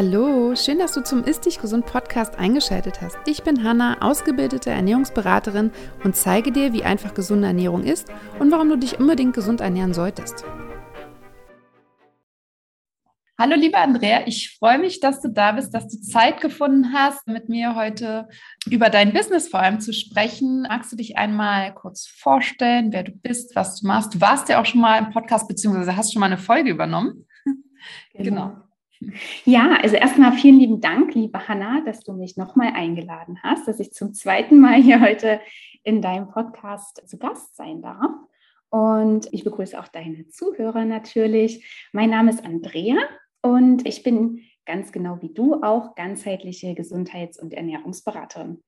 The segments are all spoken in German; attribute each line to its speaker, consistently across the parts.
Speaker 1: Hallo, schön, dass du zum Ist Dich Gesund Podcast eingeschaltet hast. Ich bin Hanna, ausgebildete Ernährungsberaterin und zeige dir, wie einfach gesunde Ernährung ist und warum du dich unbedingt gesund ernähren solltest.
Speaker 2: Hallo, liebe Andrea, ich freue mich, dass du da bist, dass du Zeit gefunden hast, mit mir heute über dein Business vor allem zu sprechen. Magst du dich einmal kurz vorstellen, wer du bist, was du machst? Du warst ja auch schon mal im Podcast, beziehungsweise hast schon mal eine Folge übernommen.
Speaker 3: Genau. genau. Ja, also erstmal vielen lieben Dank, liebe Hanna, dass du mich nochmal eingeladen hast, dass ich zum zweiten Mal hier heute in deinem Podcast zu Gast sein darf. Und ich begrüße auch deine Zuhörer natürlich. Mein Name ist Andrea und ich bin ganz genau wie du auch ganzheitliche Gesundheits- und Ernährungsberaterin.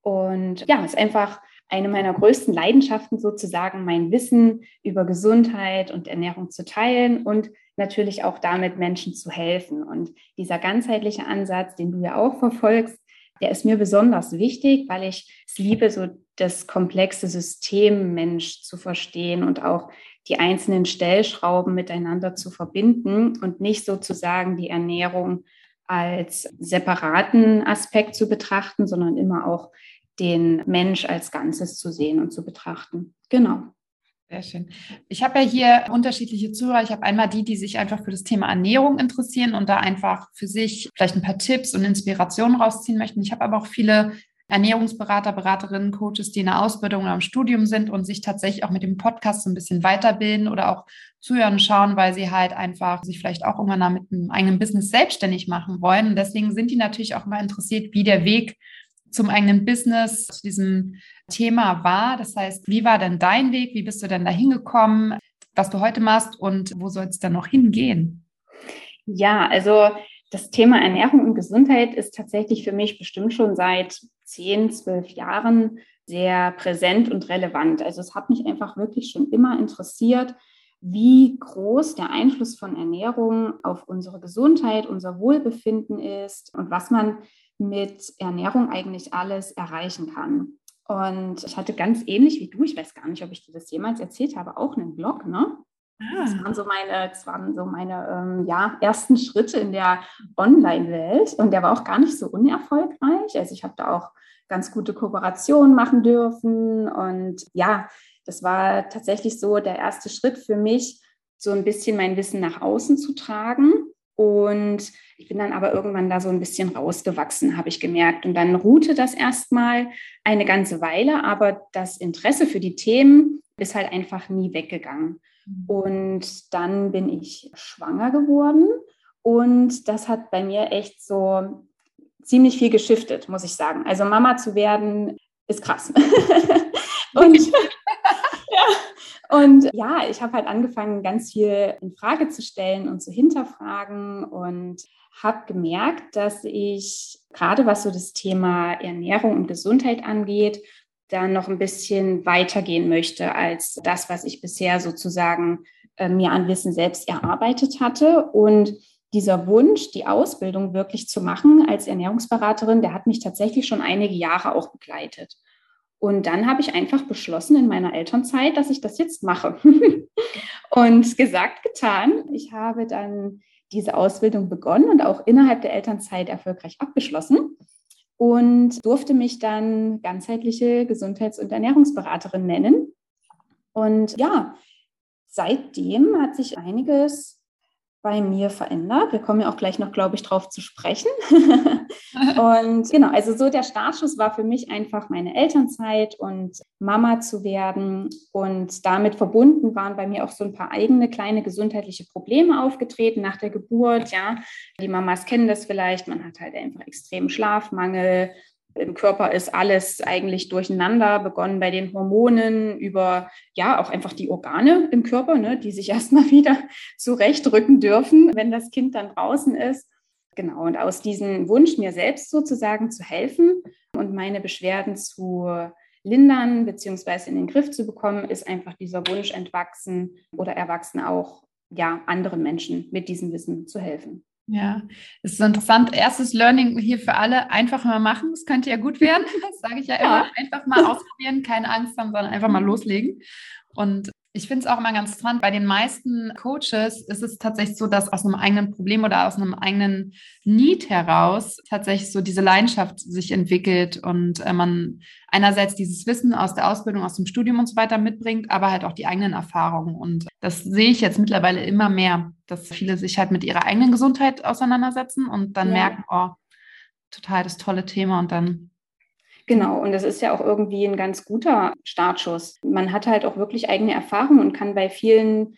Speaker 3: Und ja, ist einfach eine meiner größten Leidenschaften sozusagen, mein Wissen über Gesundheit und Ernährung zu teilen und natürlich auch damit Menschen zu helfen. Und dieser ganzheitliche Ansatz, den du ja auch verfolgst, der ist mir besonders wichtig, weil ich es liebe, so das komplexe System Mensch zu verstehen und auch die einzelnen Stellschrauben miteinander zu verbinden und nicht sozusagen die Ernährung als separaten Aspekt zu betrachten, sondern immer auch den Mensch als Ganzes zu sehen und zu betrachten. Genau.
Speaker 2: Sehr schön. Ich habe ja hier unterschiedliche Zuhörer. Ich habe einmal die, die sich einfach für das Thema Ernährung interessieren und da einfach für sich vielleicht ein paar Tipps und Inspirationen rausziehen möchten. Ich habe aber auch viele Ernährungsberater, Beraterinnen, Coaches, die in der Ausbildung oder im Studium sind und sich tatsächlich auch mit dem Podcast so ein bisschen weiterbilden oder auch zuhören schauen, weil sie halt einfach sich vielleicht auch irgendwann mit einem eigenen Business selbstständig machen wollen. Und deswegen sind die natürlich auch mal interessiert, wie der Weg zum eigenen Business, zu diesem Thema war. Das heißt, wie war denn dein Weg? Wie bist du denn da hingekommen? Was du heute machst und wo soll es dann noch hingehen?
Speaker 3: Ja, also das Thema Ernährung und Gesundheit ist tatsächlich für mich bestimmt schon seit zehn, zwölf Jahren sehr präsent und relevant. Also es hat mich einfach wirklich schon immer interessiert, wie groß der Einfluss von Ernährung auf unsere Gesundheit, unser Wohlbefinden ist und was man mit Ernährung eigentlich alles erreichen kann. Und ich hatte ganz ähnlich wie du, ich weiß gar nicht, ob ich dir das jemals erzählt habe, auch einen Blog, ne? Das ah. waren so meine, das waren so meine ähm, ja, ersten Schritte in der Online-Welt. Und der war auch gar nicht so unerfolgreich. Also ich habe da auch ganz gute Kooperationen machen dürfen. Und ja, das war tatsächlich so der erste Schritt für mich, so ein bisschen mein Wissen nach außen zu tragen. Und ich bin dann aber irgendwann da so ein bisschen rausgewachsen, habe ich gemerkt. Und dann ruhte das erstmal eine ganze Weile, aber das Interesse für die Themen ist halt einfach nie weggegangen. Mhm. Und dann bin ich schwanger geworden und das hat bei mir echt so ziemlich viel geschiftet, muss ich sagen. Also Mama zu werden ist krass. und, ja, und ja, ich habe halt angefangen, ganz viel in Frage zu stellen und zu hinterfragen und habe gemerkt, dass ich gerade was so das Thema Ernährung und Gesundheit angeht, da noch ein bisschen weitergehen möchte als das, was ich bisher sozusagen äh, mir an Wissen selbst erarbeitet hatte. Und dieser Wunsch, die Ausbildung wirklich zu machen als Ernährungsberaterin, der hat mich tatsächlich schon einige Jahre auch begleitet. Und dann habe ich einfach beschlossen in meiner Elternzeit, dass ich das jetzt mache. und gesagt, getan. Ich habe dann diese Ausbildung begonnen und auch innerhalb der Elternzeit erfolgreich abgeschlossen und durfte mich dann ganzheitliche Gesundheits- und Ernährungsberaterin nennen. Und ja, seitdem hat sich einiges bei mir verändert. Wir kommen ja auch gleich noch, glaube ich, drauf zu sprechen. und genau, also so der Startschuss war für mich einfach meine Elternzeit und Mama zu werden. Und damit verbunden waren bei mir auch so ein paar eigene kleine gesundheitliche Probleme aufgetreten nach der Geburt. Ja, die Mamas kennen das vielleicht. Man hat halt einfach extremen Schlafmangel, im Körper ist alles eigentlich durcheinander, begonnen bei den Hormonen über ja auch einfach die Organe im Körper, ne, die sich erstmal wieder zurechtrücken dürfen, wenn das Kind dann draußen ist. Genau, und aus diesem Wunsch, mir selbst sozusagen zu helfen und meine Beschwerden zu lindern bzw. in den Griff zu bekommen, ist einfach dieser Wunsch entwachsen oder erwachsen auch, ja, anderen Menschen mit diesem Wissen zu helfen.
Speaker 2: Ja, es ist interessant. Erstes Learning hier für alle: einfach mal machen. Das könnte ja gut werden. Das sage ich ja immer. Ja. Einfach mal ausprobieren, keine Angst haben, sondern einfach mal loslegen. Und Ich finde es auch immer ganz interessant. Bei den meisten Coaches ist es tatsächlich so, dass aus einem eigenen Problem oder aus einem eigenen Need heraus tatsächlich so diese Leidenschaft sich entwickelt und äh, man einerseits dieses Wissen aus der Ausbildung, aus dem Studium und so weiter mitbringt, aber halt auch die eigenen Erfahrungen. Und das sehe ich jetzt mittlerweile immer mehr, dass viele sich halt mit ihrer eigenen Gesundheit auseinandersetzen und dann ja. merken, oh, total das tolle Thema und dann
Speaker 3: Genau, und das ist ja auch irgendwie ein ganz guter Startschuss. Man hat halt auch wirklich eigene Erfahrungen und kann bei vielen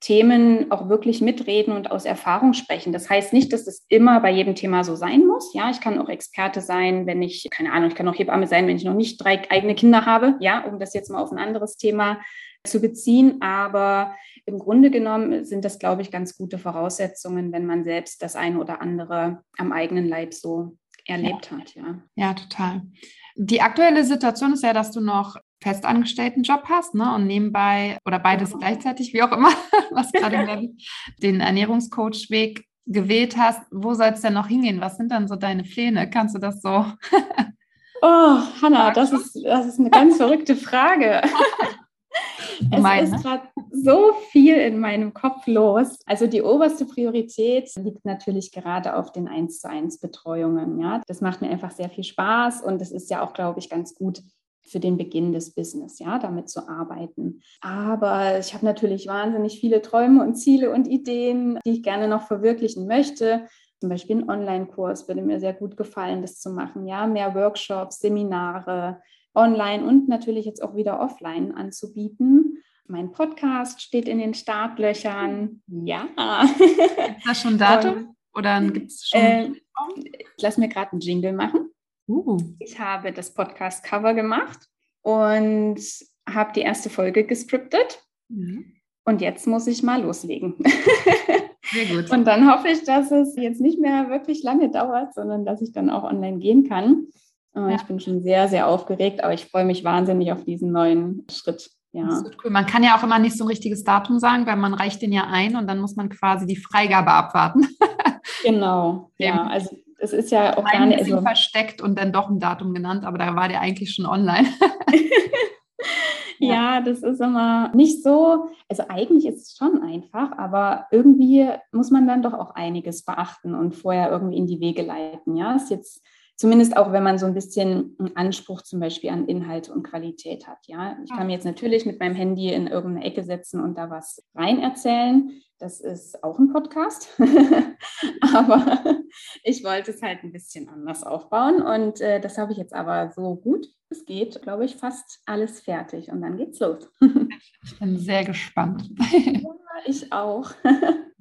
Speaker 3: Themen auch wirklich mitreden und aus Erfahrung sprechen. Das heißt nicht, dass es immer bei jedem Thema so sein muss. Ja, ich kann auch Experte sein, wenn ich, keine Ahnung, ich kann auch Hebamme sein, wenn ich noch nicht drei eigene Kinder habe. Ja, um das jetzt mal auf ein anderes Thema zu beziehen. Aber im Grunde genommen sind das, glaube ich, ganz gute Voraussetzungen, wenn man selbst das eine oder andere am eigenen Leib so erlebt ja. hat. Ja.
Speaker 2: ja, total. Die aktuelle Situation ist ja, dass du noch festangestellten Job hast ne? und nebenbei oder beides ja. gleichzeitig, wie auch immer, was gerade den Ernährungscoach-Weg gewählt hast. Wo soll es denn noch hingehen? Was sind dann so deine Pläne? Kannst du das so?
Speaker 3: oh, Hanna, das ist, das ist eine ganz verrückte Frage. es Meine. ist gerade so viel in meinem Kopf los. Also die oberste Priorität liegt natürlich gerade auf den 1 zu 1 Betreuungen. Ja, das macht mir einfach sehr viel Spaß und das ist ja auch, glaube ich, ganz gut für den Beginn des Business, ja, damit zu arbeiten. Aber ich habe natürlich wahnsinnig viele Träume und Ziele und Ideen, die ich gerne noch verwirklichen möchte. Zum Beispiel ein Online-Kurs würde mir sehr gut gefallen, das zu machen. Ja, mehr Workshops, Seminare, online und natürlich jetzt auch wieder offline anzubieten. Mein Podcast steht in den Startlöchern. Ja.
Speaker 2: Gibt es da schon ein Datum? Oder gibt es schon? Äh,
Speaker 3: ich lasse mir gerade einen Jingle machen. Uh. Ich habe das Podcast-Cover gemacht und habe die erste Folge gescriptet. Mhm. Und jetzt muss ich mal loslegen. Sehr gut. Und dann hoffe ich, dass es jetzt nicht mehr wirklich lange dauert, sondern dass ich dann auch online gehen kann. Ja. Ich bin schon sehr, sehr aufgeregt, aber ich freue mich wahnsinnig auf diesen neuen Schritt.
Speaker 2: Ja. Cool. Man kann ja auch immer nicht so ein richtiges Datum sagen, weil man reicht den ja ein und dann muss man quasi die Freigabe abwarten.
Speaker 3: genau, ja. Also es ist ja auch
Speaker 2: gar nicht. Also, versteckt und dann doch ein Datum genannt, aber da war der eigentlich schon online.
Speaker 3: ja. ja, das ist immer nicht so, also eigentlich ist es schon einfach, aber irgendwie muss man dann doch auch einiges beachten und vorher irgendwie in die Wege leiten. Ja, ist jetzt Zumindest auch, wenn man so ein bisschen einen Anspruch zum Beispiel an Inhalt und Qualität hat. Ja, ich kann mir jetzt natürlich mit meinem Handy in irgendeine Ecke setzen und da was rein erzählen. Das ist auch ein Podcast. aber ich wollte es halt ein bisschen anders aufbauen. Und äh, das habe ich jetzt aber so gut es geht, glaube ich, fast alles fertig. Und dann geht's los.
Speaker 2: ich bin sehr gespannt.
Speaker 3: ja, ich auch.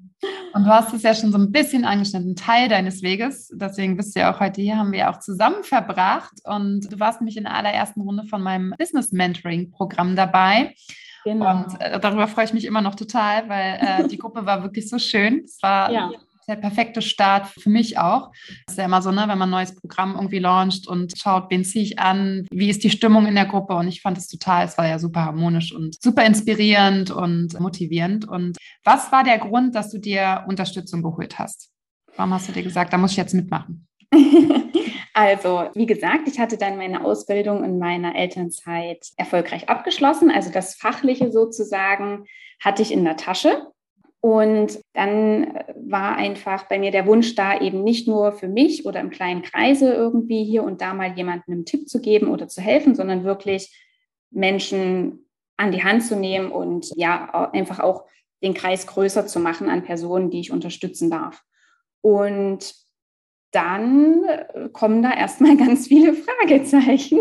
Speaker 2: Und du hast es ja schon so ein bisschen angeschnitten, Teil deines Weges. Deswegen bist du ja auch heute hier, haben wir ja auch zusammen verbracht. Und du warst nämlich in der allerersten Runde von meinem Business Mentoring Programm dabei. Genau. Und äh, darüber freue ich mich immer noch total, weil äh, die Gruppe war wirklich so schön. Es war ja der perfekte Start für mich auch. Das ist ja immer so, ne, wenn man ein neues Programm irgendwie launcht und schaut, wen ziehe ich an, wie ist die Stimmung in der Gruppe. Und ich fand es total, es war ja super harmonisch und super inspirierend und motivierend. Und was war der Grund, dass du dir Unterstützung geholt hast? Warum hast du dir gesagt, da muss ich jetzt mitmachen?
Speaker 3: Also, wie gesagt, ich hatte dann meine Ausbildung in meiner Elternzeit erfolgreich abgeschlossen. Also das Fachliche sozusagen hatte ich in der Tasche. Und dann äh, war einfach bei mir der Wunsch da, eben nicht nur für mich oder im kleinen Kreise irgendwie hier und da mal jemandem einen Tipp zu geben oder zu helfen, sondern wirklich Menschen an die Hand zu nehmen und ja, einfach auch den Kreis größer zu machen an Personen, die ich unterstützen darf. Und dann äh, kommen da erstmal ganz viele Fragezeichen.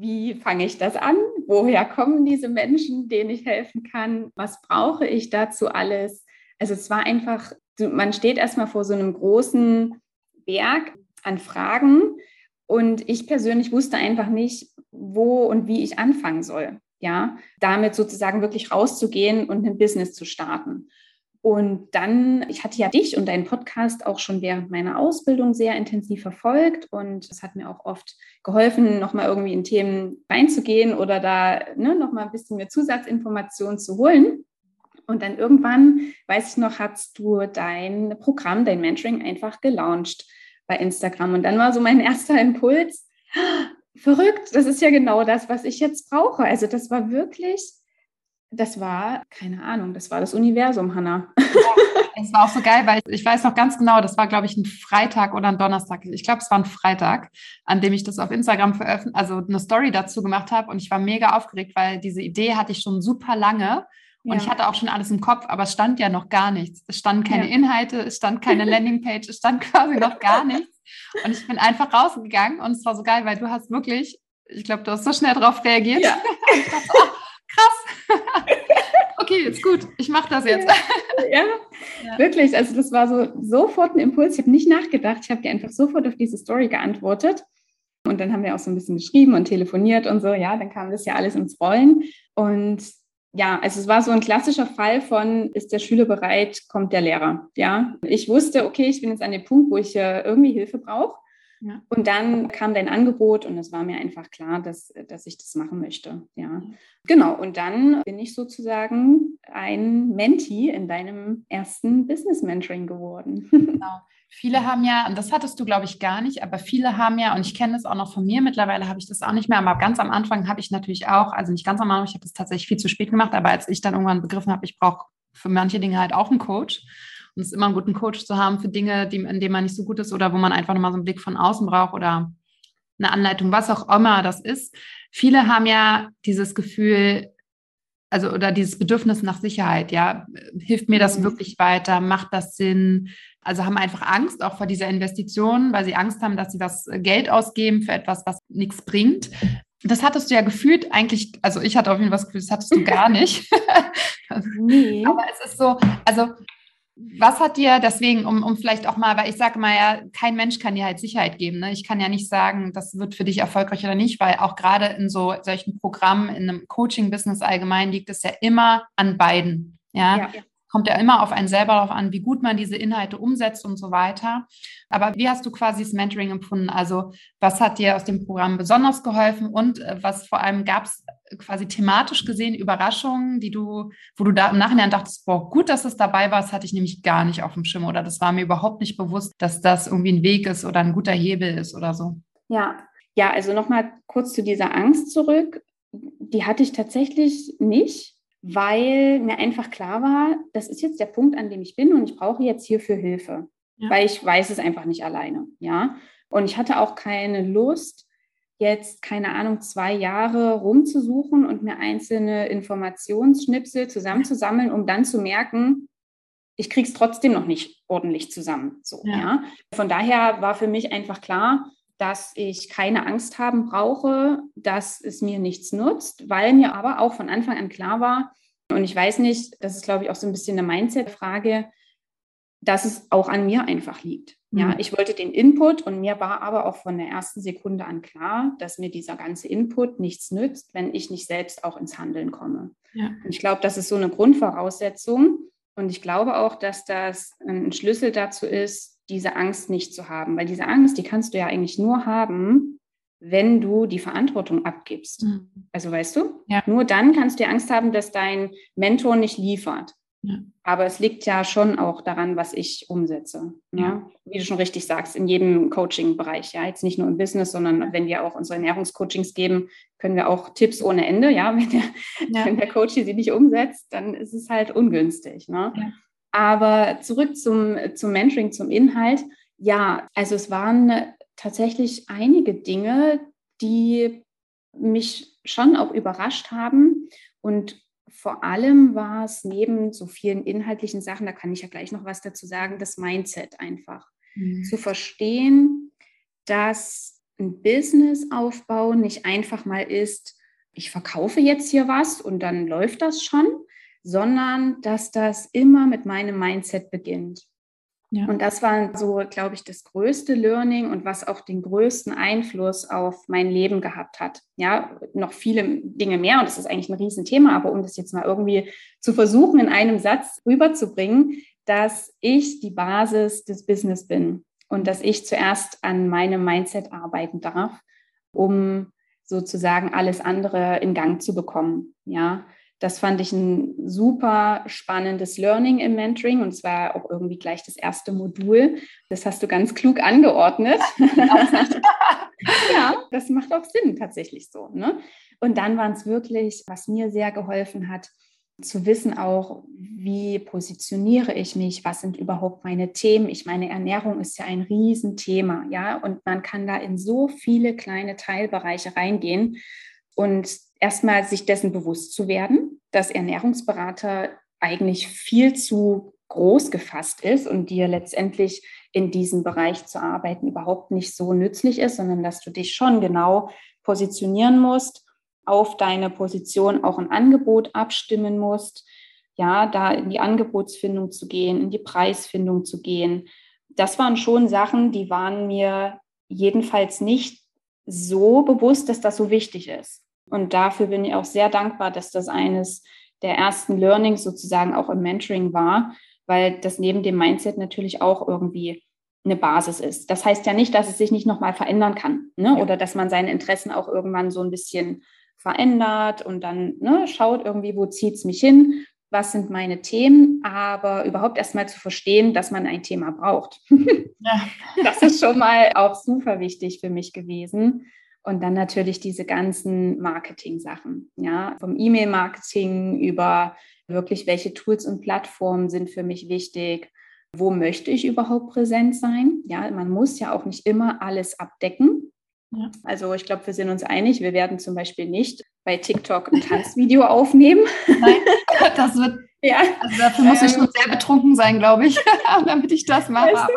Speaker 3: Wie fange ich das an? Woher kommen diese Menschen, denen ich helfen kann? Was brauche ich dazu alles? Also es war einfach, man steht erstmal vor so einem großen Berg an Fragen und ich persönlich wusste einfach nicht, wo und wie ich anfangen soll. Ja, damit sozusagen wirklich rauszugehen und ein Business zu starten. Und dann, ich hatte ja dich und deinen Podcast auch schon während meiner Ausbildung sehr intensiv verfolgt und es hat mir auch oft geholfen, nochmal irgendwie in Themen reinzugehen oder da ne, nochmal ein bisschen mehr Zusatzinformationen zu holen. Und dann irgendwann, weiß ich noch, hast du dein Programm, dein Mentoring einfach gelauncht bei Instagram. Und dann war so mein erster Impuls, verrückt, das ist ja genau das, was ich jetzt brauche. Also das war wirklich Das war, keine Ahnung, das war das Universum, Hanna. Ja,
Speaker 2: es war auch so geil, weil ich weiß noch ganz genau, das war, glaube ich, ein Freitag oder ein Donnerstag. Ich glaube, es war ein Freitag, an dem ich das auf Instagram veröffentlicht, also eine Story dazu gemacht habe. Und ich war mega aufgeregt, weil diese Idee hatte ich schon super lange. Und ja. ich hatte auch schon alles im Kopf, aber es stand ja noch gar nichts. Es standen keine ja. Inhalte, es stand keine Landingpage, es stand quasi noch gar nichts. Und ich bin einfach rausgegangen und es war so geil, weil du hast wirklich, ich glaube, du hast so schnell darauf reagiert. Ja. krass. okay, jetzt gut, ich mache das jetzt.
Speaker 3: Ja, ja, wirklich. Also das war so sofort ein Impuls. Ich habe nicht nachgedacht. Ich habe dir einfach sofort auf diese Story geantwortet. Und dann haben wir auch so ein bisschen geschrieben und telefoniert und so. Ja, dann kam das ja alles ins Rollen. Und ja, also es war so ein klassischer Fall von, ist der Schüler bereit, kommt der Lehrer. Ja, ich wusste, okay, ich bin jetzt an dem Punkt, wo ich äh, irgendwie Hilfe brauche. Ja. Und dann kam dein Angebot und es war mir einfach klar, dass, dass ich das machen möchte. Ja, genau. Und dann bin ich sozusagen ein Mentee in deinem ersten Business Mentoring geworden.
Speaker 2: Genau. Viele haben ja, und das hattest du, glaube ich, gar nicht, aber viele haben ja, und ich kenne das auch noch von mir, mittlerweile habe ich das auch nicht mehr, aber ganz am Anfang habe ich natürlich auch, also nicht ganz am Anfang, ich habe das tatsächlich viel zu spät gemacht, aber als ich dann irgendwann begriffen habe, ich brauche für manche Dinge halt auch einen Coach. Und es ist immer ein guten Coach zu haben für Dinge, die, in denen man nicht so gut ist oder wo man einfach nochmal so einen Blick von außen braucht oder eine Anleitung, was auch immer das ist. Viele haben ja dieses Gefühl, also oder dieses Bedürfnis nach Sicherheit, ja, hilft mir das mhm. wirklich weiter, macht das Sinn? Also haben einfach Angst auch vor dieser Investition, weil sie Angst haben, dass sie das Geld ausgeben für etwas, was nichts bringt. Das hattest du ja gefühlt eigentlich, also ich hatte auf jeden Fall das Gefühl, das hattest du gar nicht. nee. Aber es ist so, also was hat dir deswegen, um, um vielleicht auch mal, weil ich sage mal ja, kein Mensch kann dir halt Sicherheit geben. Ne? Ich kann ja nicht sagen, das wird für dich erfolgreich oder nicht, weil auch gerade in so solchen Programmen, in einem Coaching-Business allgemein liegt es ja immer an beiden. Ja? ja kommt ja immer auf einen selber darauf an, wie gut man diese Inhalte umsetzt und so weiter. Aber wie hast du quasi das Mentoring empfunden? Also was hat dir aus dem Programm besonders geholfen und äh, was vor allem gab es quasi thematisch gesehen Überraschungen, die du, wo du da im Nachhinein dachtest, boah, gut, dass es dabei war, das hatte ich nämlich gar nicht auf dem Schirm oder das war mir überhaupt nicht bewusst, dass das irgendwie ein Weg ist oder ein guter Hebel ist oder so.
Speaker 3: Ja, ja, also nochmal kurz zu dieser Angst zurück. Die hatte ich tatsächlich nicht weil mir einfach klar war, das ist jetzt der Punkt, an dem ich bin und ich brauche jetzt hierfür Hilfe, ja. weil ich weiß es einfach nicht alleine, ja. Und ich hatte auch keine Lust, jetzt, keine Ahnung, zwei Jahre rumzusuchen und mir einzelne Informationsschnipsel zusammenzusammeln, um dann zu merken, ich kriege es trotzdem noch nicht ordentlich zusammen. So, ja. ja. Von daher war für mich einfach klar, dass ich keine Angst haben brauche, dass es mir nichts nutzt, weil mir aber auch von Anfang an klar war, und ich weiß nicht, das ist, glaube ich, auch so ein bisschen eine Mindset-Frage, dass es auch an mir einfach liegt. Ja, mhm. ich wollte den Input und mir war aber auch von der ersten Sekunde an klar, dass mir dieser ganze Input nichts nützt, wenn ich nicht selbst auch ins Handeln komme. Ja. Und ich glaube, das ist so eine Grundvoraussetzung. Und ich glaube auch, dass das ein Schlüssel dazu ist, diese Angst nicht zu haben. Weil diese Angst, die kannst du ja eigentlich nur haben, wenn du die Verantwortung abgibst. Mhm. Also weißt du, ja. nur dann kannst du dir Angst haben, dass dein Mentor nicht liefert. Ja. Aber es liegt ja schon auch daran, was ich umsetze. Ne? Ja. Wie du schon richtig sagst, in jedem Coaching-Bereich. Ja, jetzt nicht nur im Business, sondern wenn wir auch unsere Ernährungscoachings geben, können wir auch Tipps ohne Ende. Ja, wenn der, ja. Wenn der Coach sie nicht umsetzt, dann ist es halt ungünstig. Ne? Aber zurück zum, zum Mentoring, zum Inhalt. Ja, also es waren tatsächlich einige Dinge, die mich schon auch überrascht haben. Und vor allem war es neben so vielen inhaltlichen Sachen, da kann ich ja gleich noch was dazu sagen, das Mindset einfach. Mhm. Zu verstehen, dass ein Businessaufbau nicht einfach mal ist, ich verkaufe jetzt hier was und dann läuft das schon, sondern dass das immer mit meinem Mindset beginnt. Ja. Und das war so, glaube ich, das größte Learning und was auch den größten Einfluss auf mein Leben gehabt hat. Ja, noch viele Dinge mehr und das ist eigentlich ein Riesenthema, aber um das jetzt mal irgendwie zu versuchen, in einem Satz rüberzubringen, dass ich die Basis des Business bin und dass ich zuerst an meinem Mindset arbeiten darf, um sozusagen alles andere in Gang zu bekommen. Ja, das fand ich ein super spannendes Learning im Mentoring und zwar auch irgendwie gleich das erste Modul. Das hast du ganz klug angeordnet. ja, das macht auch Sinn tatsächlich so. Ne? Und dann waren es wirklich, was mir sehr geholfen hat, zu wissen auch, wie positioniere ich mich, was sind überhaupt meine Themen. Ich meine, Ernährung ist ja ein Riesenthema, ja, und man kann da in so viele kleine Teilbereiche reingehen und erstmal sich dessen bewusst zu werden, dass Ernährungsberater eigentlich viel zu groß gefasst ist und dir letztendlich in diesem Bereich zu arbeiten überhaupt nicht so nützlich ist, sondern dass du dich schon genau positionieren musst, auf deine Position auch ein Angebot abstimmen musst, ja, da in die Angebotsfindung zu gehen, in die Preisfindung zu gehen. Das waren schon Sachen, die waren mir jedenfalls nicht so bewusst, dass das so wichtig ist. Und dafür bin ich auch sehr dankbar, dass das eines der ersten Learnings sozusagen auch im Mentoring war, weil das neben dem Mindset natürlich auch irgendwie eine Basis ist. Das heißt ja nicht, dass es sich nicht nochmal verändern kann ne? Ja. oder dass man seine Interessen auch irgendwann so ein bisschen verändert und dann ne, schaut irgendwie, wo zieht es mich hin, was sind meine Themen, aber überhaupt erstmal zu verstehen, dass man ein Thema braucht. Ja. Das ist schon mal auch super wichtig für mich gewesen. Und dann natürlich diese ganzen Marketing-Sachen, ja, vom E-Mail-Marketing über wirklich, welche Tools und Plattformen sind für mich wichtig, wo möchte ich überhaupt präsent sein? Ja, man muss ja auch nicht immer alles abdecken. Ja. Also ich glaube, wir sind uns einig, wir werden zum Beispiel nicht bei TikTok ein Tanzvideo aufnehmen.
Speaker 2: Nein, das wird, ja. also dafür muss ich schon sehr betrunken sein, glaube ich, damit ich das mache. Weißt du?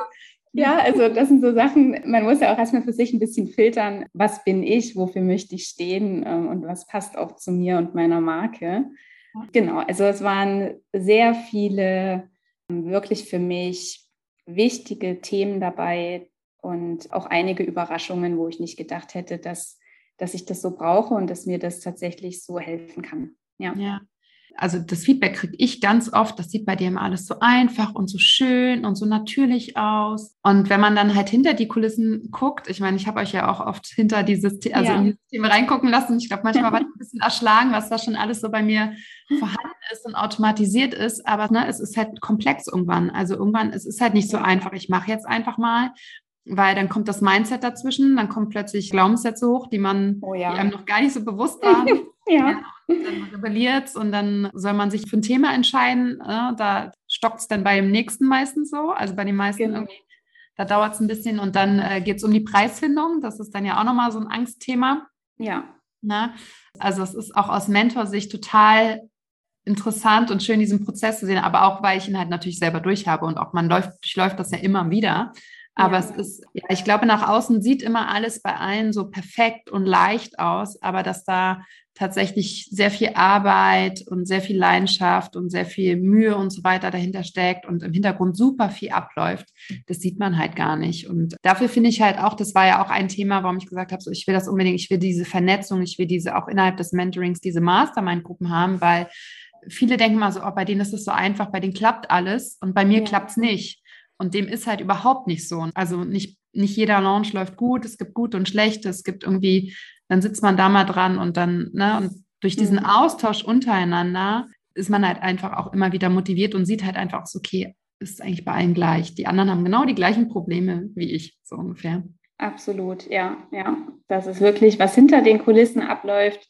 Speaker 3: Ja, also das sind so Sachen, man muss ja auch erstmal für sich ein bisschen filtern, was bin ich, wofür möchte ich stehen ähm, und was passt auch zu mir und meiner Marke. Genau, also es waren sehr viele ähm, wirklich für mich wichtige Themen dabei und auch einige Überraschungen, wo ich nicht gedacht hätte, dass, dass ich das so brauche und dass mir das tatsächlich so helfen kann.
Speaker 2: Ja. ja also das Feedback kriege ich ganz oft, das sieht bei dir immer alles so einfach und so schön und so natürlich aus. Und wenn man dann halt hinter die Kulissen guckt, ich meine, ich habe euch ja auch oft hinter dieses, also ja. in dieses Thema reingucken lassen. Ich glaube, manchmal war ich ein bisschen erschlagen, was da schon alles so bei mir vorhanden ist und automatisiert ist. Aber ne, es ist halt komplex irgendwann. Also irgendwann, es ist halt nicht so einfach. Ich mache jetzt einfach mal weil dann kommt das Mindset dazwischen, dann kommen plötzlich Glaubenssätze hoch, die man oh ja. die einem noch gar nicht so bewusst waren. ja. Dann rebelliert und dann soll man sich für ein Thema entscheiden. Äh, da stockt es dann beim nächsten meistens so. Also bei den meisten genau. irgendwie, da dauert es ein bisschen und dann äh, geht es um die Preisfindung. Das ist dann ja auch nochmal so ein Angstthema.
Speaker 3: Ja.
Speaker 2: Na? Ne? Also es ist auch aus Mentorsicht total interessant und schön, diesen Prozess zu sehen, aber auch, weil ich ihn halt natürlich selber durchhabe und auch man läuft, durchläuft das ja immer wieder. Aber ja. es ist, ja, ich glaube, nach außen sieht immer alles bei allen so perfekt und leicht aus, aber dass da tatsächlich sehr viel Arbeit und sehr viel Leidenschaft und sehr viel Mühe und so weiter dahinter steckt und im Hintergrund super viel abläuft, das sieht man halt gar nicht. Und dafür finde ich halt auch, das war ja auch ein Thema, warum ich gesagt habe, so ich will das unbedingt, ich will diese Vernetzung, ich will diese auch innerhalb des Mentorings, diese Mastermind-Gruppen haben, weil viele denken mal so, oh, bei denen ist es so einfach, bei denen klappt alles und bei mir ja. klappt es nicht. Und dem ist halt überhaupt nicht so. Also nicht, nicht jeder Launch läuft gut, es gibt gut und schlecht, es gibt irgendwie, dann sitzt man da mal dran und dann, ne, und durch diesen mhm. Austausch untereinander ist man halt einfach auch immer wieder motiviert und sieht halt einfach so, okay, ist eigentlich bei allen gleich. Die anderen haben genau die gleichen Probleme wie ich, so ungefähr.
Speaker 3: Absolut, ja, ja. Das ist wirklich, was hinter den Kulissen abläuft,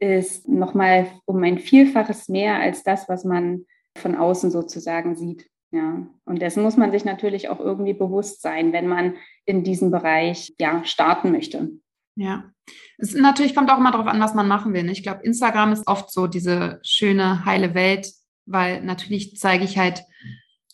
Speaker 3: ist nochmal um ein Vielfaches mehr als das, was man von außen sozusagen sieht. Ja, und dessen muss man sich natürlich auch irgendwie bewusst sein, wenn man in diesem Bereich ja starten möchte.
Speaker 2: Ja, es natürlich kommt auch immer darauf an, was man machen will. Ne? Ich glaube, Instagram ist oft so diese schöne, heile Welt, weil natürlich zeige ich halt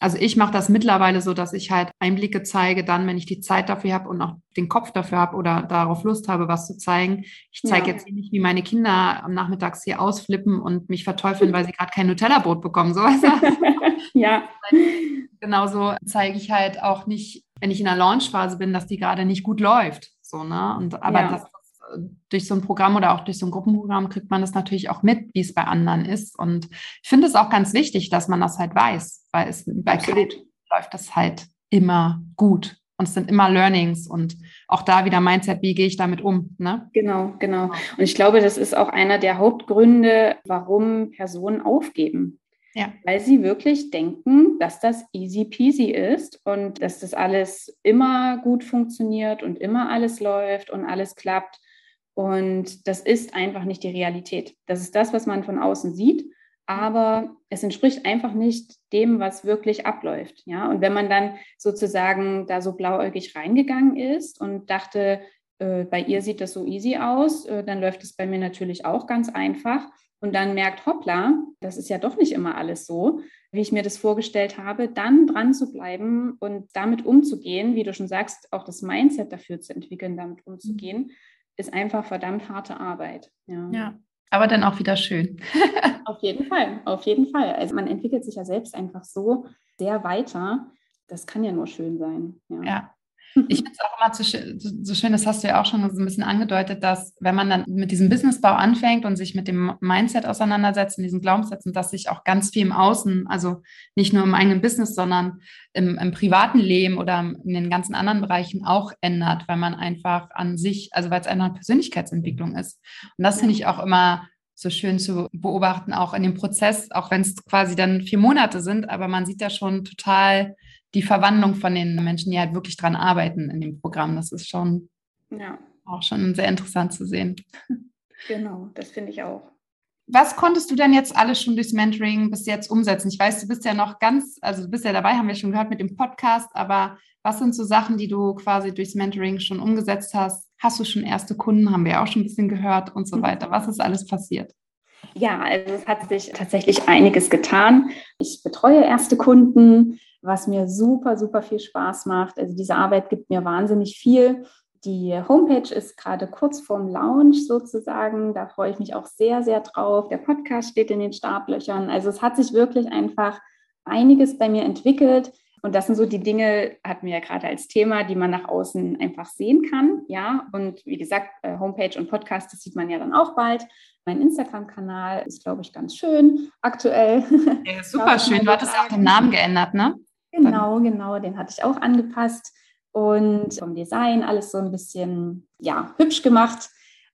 Speaker 2: also ich mache das mittlerweile so, dass ich halt Einblicke zeige, dann, wenn ich die Zeit dafür habe und auch den Kopf dafür habe oder darauf Lust habe, was zu zeigen. Ich zeige ja. jetzt nicht, wie meine Kinder am Nachmittags hier ausflippen und mich verteufeln, weil sie gerade kein Nutella-Brot bekommen. Sowas.
Speaker 3: ja.
Speaker 2: Genauso zeige ich halt auch nicht, wenn ich in der Launchphase bin, dass die gerade nicht gut läuft. So, ne? Und aber ja. das durch so ein Programm oder auch durch so ein Gruppenprogramm kriegt man das natürlich auch mit, wie es bei anderen ist. Und ich finde es auch ganz wichtig, dass man das halt weiß, weil es bei Absolut. läuft das halt immer gut. Und es sind immer Learnings und auch da wieder Mindset, wie gehe ich damit um? Ne?
Speaker 3: Genau, genau. Und ich glaube, das ist auch einer der Hauptgründe, warum Personen aufgeben. Ja. Weil sie wirklich denken, dass das easy peasy ist und dass das alles immer gut funktioniert und immer alles läuft und alles klappt. Und das ist einfach nicht die Realität. Das ist das, was man von außen sieht. aber es entspricht einfach nicht dem, was wirklich abläuft. Ja, und wenn man dann sozusagen da so blauäugig reingegangen ist und dachte, äh, bei ihr sieht das so easy aus, äh, dann läuft es bei mir natürlich auch ganz einfach. Und dann merkt, hoppla, das ist ja doch nicht immer alles so, wie ich mir das vorgestellt habe, dann dran zu bleiben und damit umzugehen, wie du schon sagst, auch das Mindset dafür zu entwickeln, damit umzugehen, ist einfach verdammt harte Arbeit.
Speaker 2: Ja. ja aber dann auch wieder schön.
Speaker 3: auf jeden Fall, auf jeden Fall. Also man entwickelt sich ja selbst einfach so sehr weiter. Das kann ja nur schön sein.
Speaker 2: Ja. ja. Ich finde es auch immer so, so, schön, das hast du ja auch schon so ein bisschen angedeutet, dass wenn man dann mit diesem Businessbau anfängt und sich mit dem Mindset auseinandersetzt, in diesen Glaubenssätzen, dass sich auch ganz viel im Außen, also nicht nur im eigenen Business, sondern im, im privaten Leben oder in den ganzen anderen Bereichen auch ändert, weil man einfach an sich, also weil es eine Persönlichkeitsentwicklung ist. Und das finde ich auch immer so schön zu beobachten, auch in dem Prozess, auch wenn es quasi dann vier Monate sind, aber man sieht ja schon total die Verwandlung von den Menschen, die halt wirklich dran arbeiten in dem Programm. Das ist schon ja. auch schon sehr interessant zu sehen.
Speaker 3: Genau, das finde ich auch.
Speaker 2: Was konntest du denn jetzt alles schon durchs Mentoring bis jetzt umsetzen? Ich weiß, du bist ja noch ganz, also du bist ja dabei, haben wir schon gehört mit dem Podcast, aber was sind so Sachen, die du quasi durchs Mentoring schon umgesetzt hast? Hast du schon erste Kunden? Haben wir auch schon ein bisschen gehört und so mhm. weiter. Was ist alles passiert?
Speaker 3: Ja, also es hat sich tatsächlich einiges getan. Ich betreue erste Kunden, was mir super, super viel Spaß macht. Also diese Arbeit gibt mir wahnsinnig viel. Die Homepage ist gerade kurz vorm Launch sozusagen. Da freue ich mich auch sehr, sehr drauf. Der Podcast steht in den Startlöchern. Also es hat sich wirklich einfach einiges bei mir entwickelt. Und das sind so die Dinge, hatten wir ja gerade als Thema, die man nach außen einfach sehen kann. Ja, und wie gesagt, äh, Homepage und Podcast, das sieht man ja dann auch bald. Mein Instagram-Kanal ist, glaube ich, ganz schön aktuell.
Speaker 2: Ja, super schön. Du hattest auch den Namen geändert, ne?
Speaker 3: Genau, genau, den hatte ich auch angepasst und vom Design alles so ein bisschen, ja, hübsch gemacht.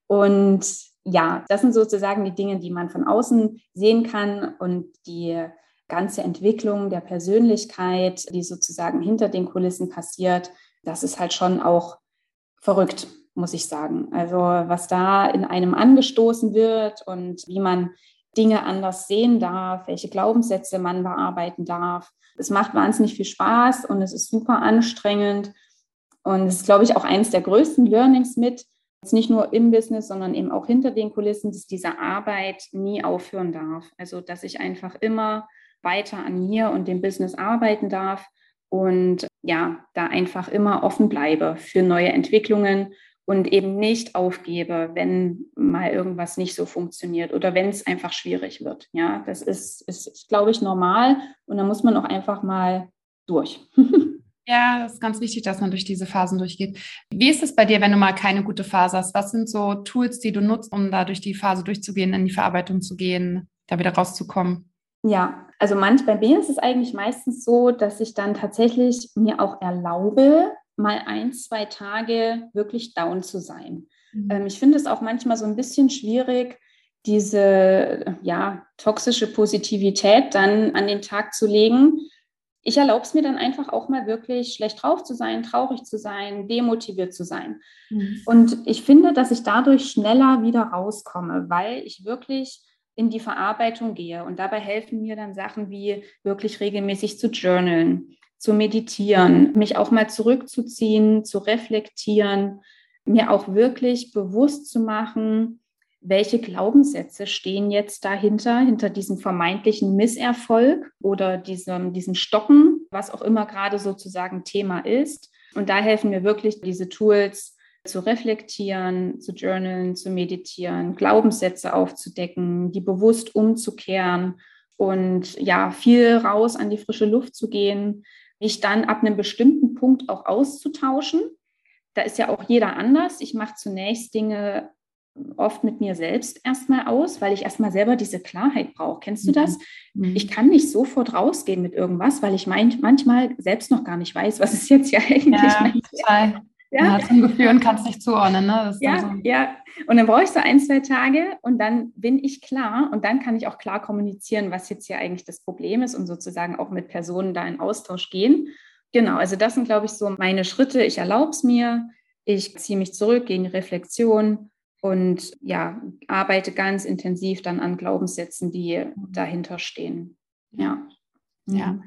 Speaker 3: Und ja, das sind sozusagen die Dinge, die man von außen sehen kann und die ganze Entwicklung der Persönlichkeit, die sozusagen hinter den Kulissen passiert, das ist halt schon auch verrückt, muss ich sagen. Also was da in einem angestoßen wird und wie man Dinge anders sehen darf, welche Glaubenssätze man bearbeiten darf. Es macht wahnsinnig viel Spaß und es ist super anstrengend. Und es ist, glaube ich, auch eines der größten Learnings mit, jetzt nicht nur im Business, sondern eben auch hinter den Kulissen, dass diese Arbeit nie aufhören darf. Also, dass ich einfach immer weiter an mir und dem Business arbeiten darf und ja, da einfach immer offen bleibe für neue Entwicklungen und eben nicht aufgebe, wenn mal irgendwas nicht so funktioniert oder wenn es einfach schwierig wird. Ja, das ist, ist, glaube ich, normal und da muss man auch einfach mal durch.
Speaker 2: Ja, das ist ganz wichtig, dass man durch diese Phasen durchgeht. Wie ist es bei dir, wenn du mal keine gute Phase hast? Was sind so Tools, die du nutzt, um da durch die Phase durchzugehen, in die Verarbeitung zu gehen, da wieder rauszukommen?
Speaker 3: Ja, also manch bei mir ist es eigentlich meistens so, dass ich dann tatsächlich mir auch erlaube, mal ein, zwei Tage wirklich down zu sein. Mhm. Ähm, ich finde es auch manchmal so ein bisschen schwierig, diese ja, toxische Positivität dann an den Tag zu legen. Ich erlaube es mir dann einfach auch mal wirklich schlecht drauf zu sein, traurig zu sein, demotiviert zu sein. Mhm. Und ich finde, dass ich dadurch schneller wieder rauskomme, weil ich wirklich in die Verarbeitung gehe. Und dabei helfen mir dann Sachen wie wirklich regelmäßig zu journalen, zu meditieren, mich auch mal zurückzuziehen, zu reflektieren, mir auch wirklich bewusst zu machen, welche Glaubenssätze stehen jetzt dahinter, hinter diesem vermeintlichen Misserfolg oder diesem, diesem Stocken, was auch immer gerade sozusagen Thema ist. Und da helfen mir wirklich diese Tools, zu reflektieren, zu journalen, zu meditieren, Glaubenssätze aufzudecken, die bewusst umzukehren und ja, viel raus an die frische Luft zu gehen, mich dann ab einem bestimmten Punkt auch auszutauschen. Da ist ja auch jeder anders. Ich mache zunächst Dinge oft mit mir selbst erstmal aus, weil ich erstmal selber diese Klarheit brauche. Kennst du das? Mhm. Ich kann nicht sofort rausgehen mit irgendwas, weil ich mein, manchmal selbst noch gar nicht weiß, was ist jetzt ja eigentlich ja,
Speaker 2: total. Ja, zum Gefühl und kannst nicht zuordnen. Ne?
Speaker 3: ja, so. ja. Und dann brauche ich so ein, zwei Tage und dann bin ich klar und dann kann ich auch klar kommunizieren, was jetzt hier eigentlich das Problem ist und sozusagen auch mit Personen da in Austausch gehen. Genau, also das sind, glaube ich, so meine Schritte. Ich erlaube es mir, ich ziehe mich zurück, gehe in die Reflexion und ja, arbeite ganz intensiv dann an Glaubenssätzen, die dahinter stehen. Ja.
Speaker 2: Ja.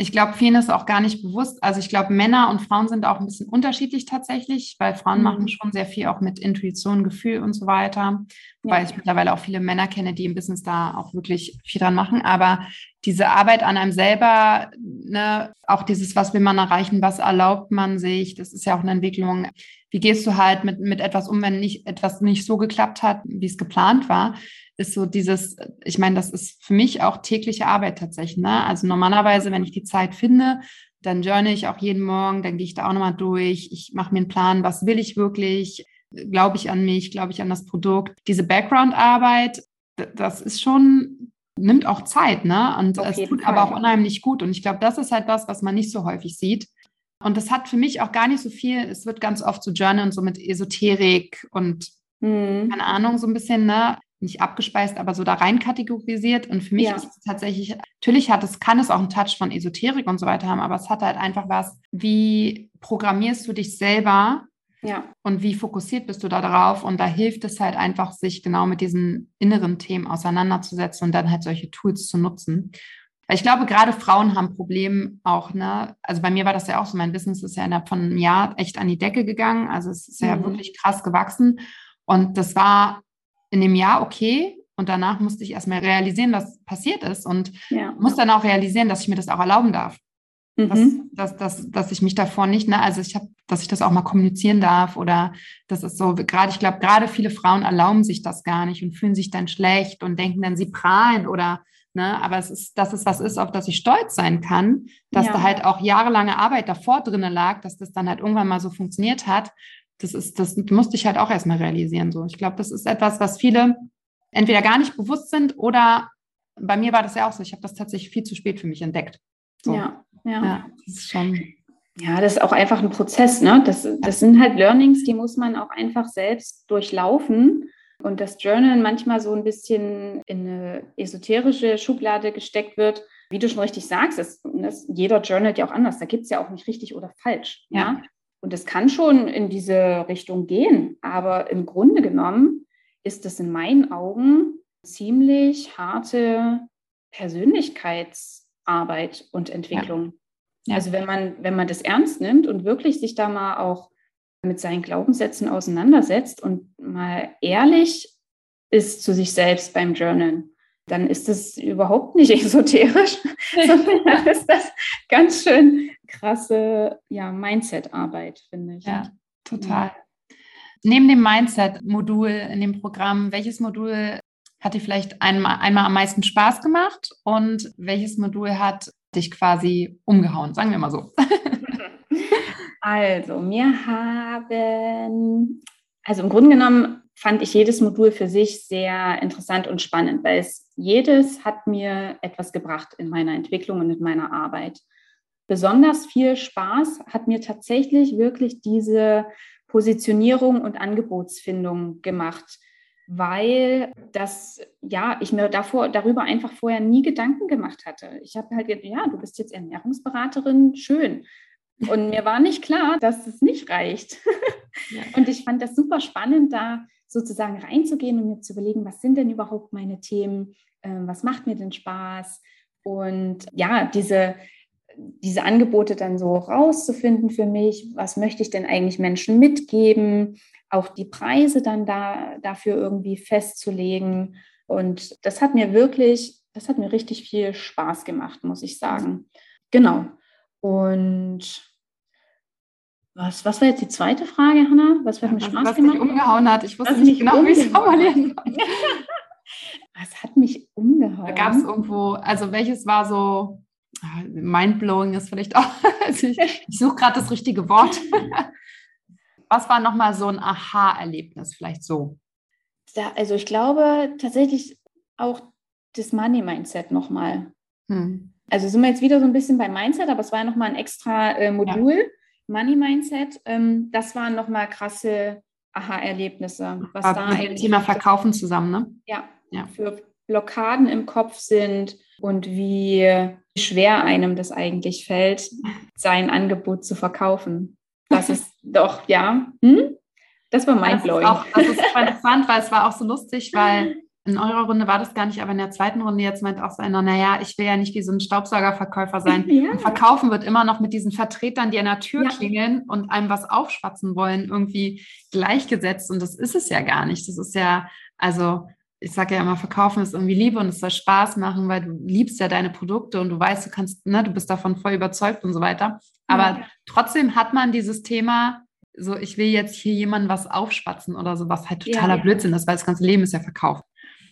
Speaker 2: Ich glaube, vielen ist auch gar nicht bewusst. Also ich glaube, Männer und Frauen sind auch ein bisschen unterschiedlich tatsächlich, weil Frauen mhm. machen schon sehr viel auch mit Intuition, Gefühl und so weiter. Ja. Weil ich mittlerweile auch viele Männer kenne, die im Business da auch wirklich viel dran machen. Aber diese Arbeit an einem selber, ne, auch dieses, was will man erreichen, was erlaubt man sich, das ist ja auch eine Entwicklung. Wie gehst du halt mit, mit etwas um, wenn nicht etwas nicht so geklappt hat, wie es geplant war? Ist so dieses, ich meine, das ist für mich auch tägliche Arbeit tatsächlich. Ne? Also normalerweise, wenn ich die Zeit finde, dann journal ich auch jeden Morgen, dann gehe ich da auch nochmal durch. Ich mache mir einen Plan, was will ich wirklich? Glaube ich an mich? Glaube ich an das Produkt? Diese Background-Arbeit, das ist schon, nimmt auch Zeit, ne? Und es tut Fall. aber auch unheimlich gut. Und ich glaube, das ist halt das, was man nicht so häufig sieht. Und das hat für mich auch gar nicht so viel, es wird ganz oft so Journal und so mit Esoterik und hm. keine Ahnung, so ein bisschen, ne? Nicht abgespeist, aber so da rein kategorisiert. Und für mich ja. ist es tatsächlich, natürlich hat es, kann es auch einen Touch von Esoterik und so weiter haben, aber es hat halt einfach was, wie programmierst du dich selber ja. und wie fokussiert bist du da drauf? Und da hilft es halt einfach, sich genau mit diesen inneren Themen auseinanderzusetzen und dann halt solche Tools zu nutzen. Weil ich glaube, gerade Frauen haben Probleme auch, ne? Also bei mir war das ja auch so, mein Business ist ja innerhalb von einem Jahr echt an die Decke gegangen. Also es ist ja mhm. wirklich krass gewachsen. Und das war in dem Jahr okay. Und danach musste ich erstmal realisieren, was passiert ist und ja. muss dann auch realisieren, dass ich mir das auch erlauben darf. Mhm. Dass, dass, dass, dass ich mich davor nicht, ne, also ich habe, dass ich das auch mal kommunizieren darf oder das ist so, gerade, ich glaube, gerade viele Frauen erlauben sich das gar nicht und fühlen sich dann schlecht und denken dann, sie prahlen oder, ne, aber es ist, das ist was ist, auf das ich stolz sein kann, dass ja. da halt auch jahrelange Arbeit davor drinnen lag, dass das dann halt irgendwann mal so funktioniert hat das ist, das musste ich halt auch erstmal realisieren. So, ich glaube, das ist etwas, was viele entweder gar nicht bewusst sind oder bei mir war das ja auch so. Ich habe das tatsächlich viel zu spät für mich entdeckt.
Speaker 3: So. Ja, ja. ja, das ist schon. Ja, das ist auch einfach ein Prozess. Ne? Das, das sind halt Learnings, die muss man auch einfach selbst durchlaufen. Und das Journal manchmal so ein bisschen in eine esoterische Schublade gesteckt wird, wie du schon richtig sagst, das, das, jeder journalt ja auch anders. Da gibt es ja auch nicht richtig oder falsch. Ja. ja? Und es kann schon in diese Richtung gehen, aber im Grunde genommen ist es in meinen Augen ziemlich harte Persönlichkeitsarbeit und Entwicklung. Ja. Ja. Also wenn man, wenn man das ernst nimmt und wirklich sich da mal auch mit seinen Glaubenssätzen auseinandersetzt und mal ehrlich ist zu sich selbst beim Journalen, dann ist das überhaupt nicht esoterisch, sondern dann ist das ganz schön krasse ja, Mindset-Arbeit, finde ich.
Speaker 2: Ja, total. Ja. Neben dem Mindset-Modul in dem Programm, welches Modul hat dir vielleicht einmal, einmal am meisten Spaß gemacht und welches Modul hat dich quasi umgehauen, sagen wir mal so?
Speaker 3: also, mir haben, also im Grunde genommen fand ich jedes Modul für sich sehr interessant und spannend, weil es jedes hat mir etwas gebracht in meiner Entwicklung und in meiner Arbeit. Besonders viel Spaß hat mir tatsächlich wirklich diese Positionierung und Angebotsfindung gemacht, weil das, ja, ich mir davor, darüber einfach vorher nie Gedanken gemacht hatte. Ich habe halt gedacht, ja, du bist jetzt Ernährungsberaterin, schön. Und mir war nicht klar, dass es nicht reicht. Ja. Und ich fand das super spannend, da sozusagen reinzugehen und mir zu überlegen, was sind denn überhaupt meine Themen, ähm, was macht mir denn Spaß? Und ja, diese, diese Angebote dann so rauszufinden für mich, was möchte ich denn eigentlich Menschen mitgeben, auch die Preise dann da dafür irgendwie festzulegen. Und das hat mir wirklich, das hat mir richtig viel Spaß gemacht, muss ich sagen. Genau. Und was, was war jetzt die zweite Frage, Hanna? Was hat mir Spaß was gemacht?
Speaker 2: Was mich umgehauen hat. Ich wusste was nicht genau, wie ich es formulieren soll.
Speaker 3: was hat mich umgehauen?
Speaker 2: Da gab es irgendwo, also welches war so, Mindblowing ist vielleicht auch, also ich, ich suche gerade das richtige Wort. Was war nochmal so ein Aha-Erlebnis, vielleicht so?
Speaker 3: Da, also ich glaube tatsächlich auch das Money-Mindset nochmal. Hm. Also sind wir jetzt wieder so ein bisschen beim Mindset, aber es war ja nochmal ein extra äh, Modul, ja. Money-Mindset. Ähm, das waren nochmal krasse Aha-Erlebnisse.
Speaker 2: Was aber da mit dem Thema Verkaufen zusammen, ne?
Speaker 3: Ja, ja, für Blockaden im Kopf sind und wie schwer einem das eigentlich fällt, sein Angebot zu verkaufen. Das ist doch, ja. Hm? Das war mein blowing.
Speaker 2: Das ist interessant, weil es war auch so lustig, weil in eurer Runde war das gar nicht, aber in der zweiten Runde jetzt meint auch so einer, naja, ich will ja nicht wie so ein Staubsaugerverkäufer sein. Ja. Und verkaufen wird immer noch mit diesen Vertretern, die an der Tür ja. klingeln und einem was aufschwatzen wollen, irgendwie gleichgesetzt. Und das ist es ja gar nicht. Das ist ja, also ich sage ja immer, verkaufen ist irgendwie Liebe und es soll Spaß machen, weil du liebst ja deine Produkte und du weißt, du kannst, ne, du bist davon voll überzeugt und so weiter. Aber ja. trotzdem hat man dieses Thema, so ich will jetzt hier jemandem was aufspatzen oder so, was halt totaler Blödsinn ist, weil das ganze Leben ist ja verkauft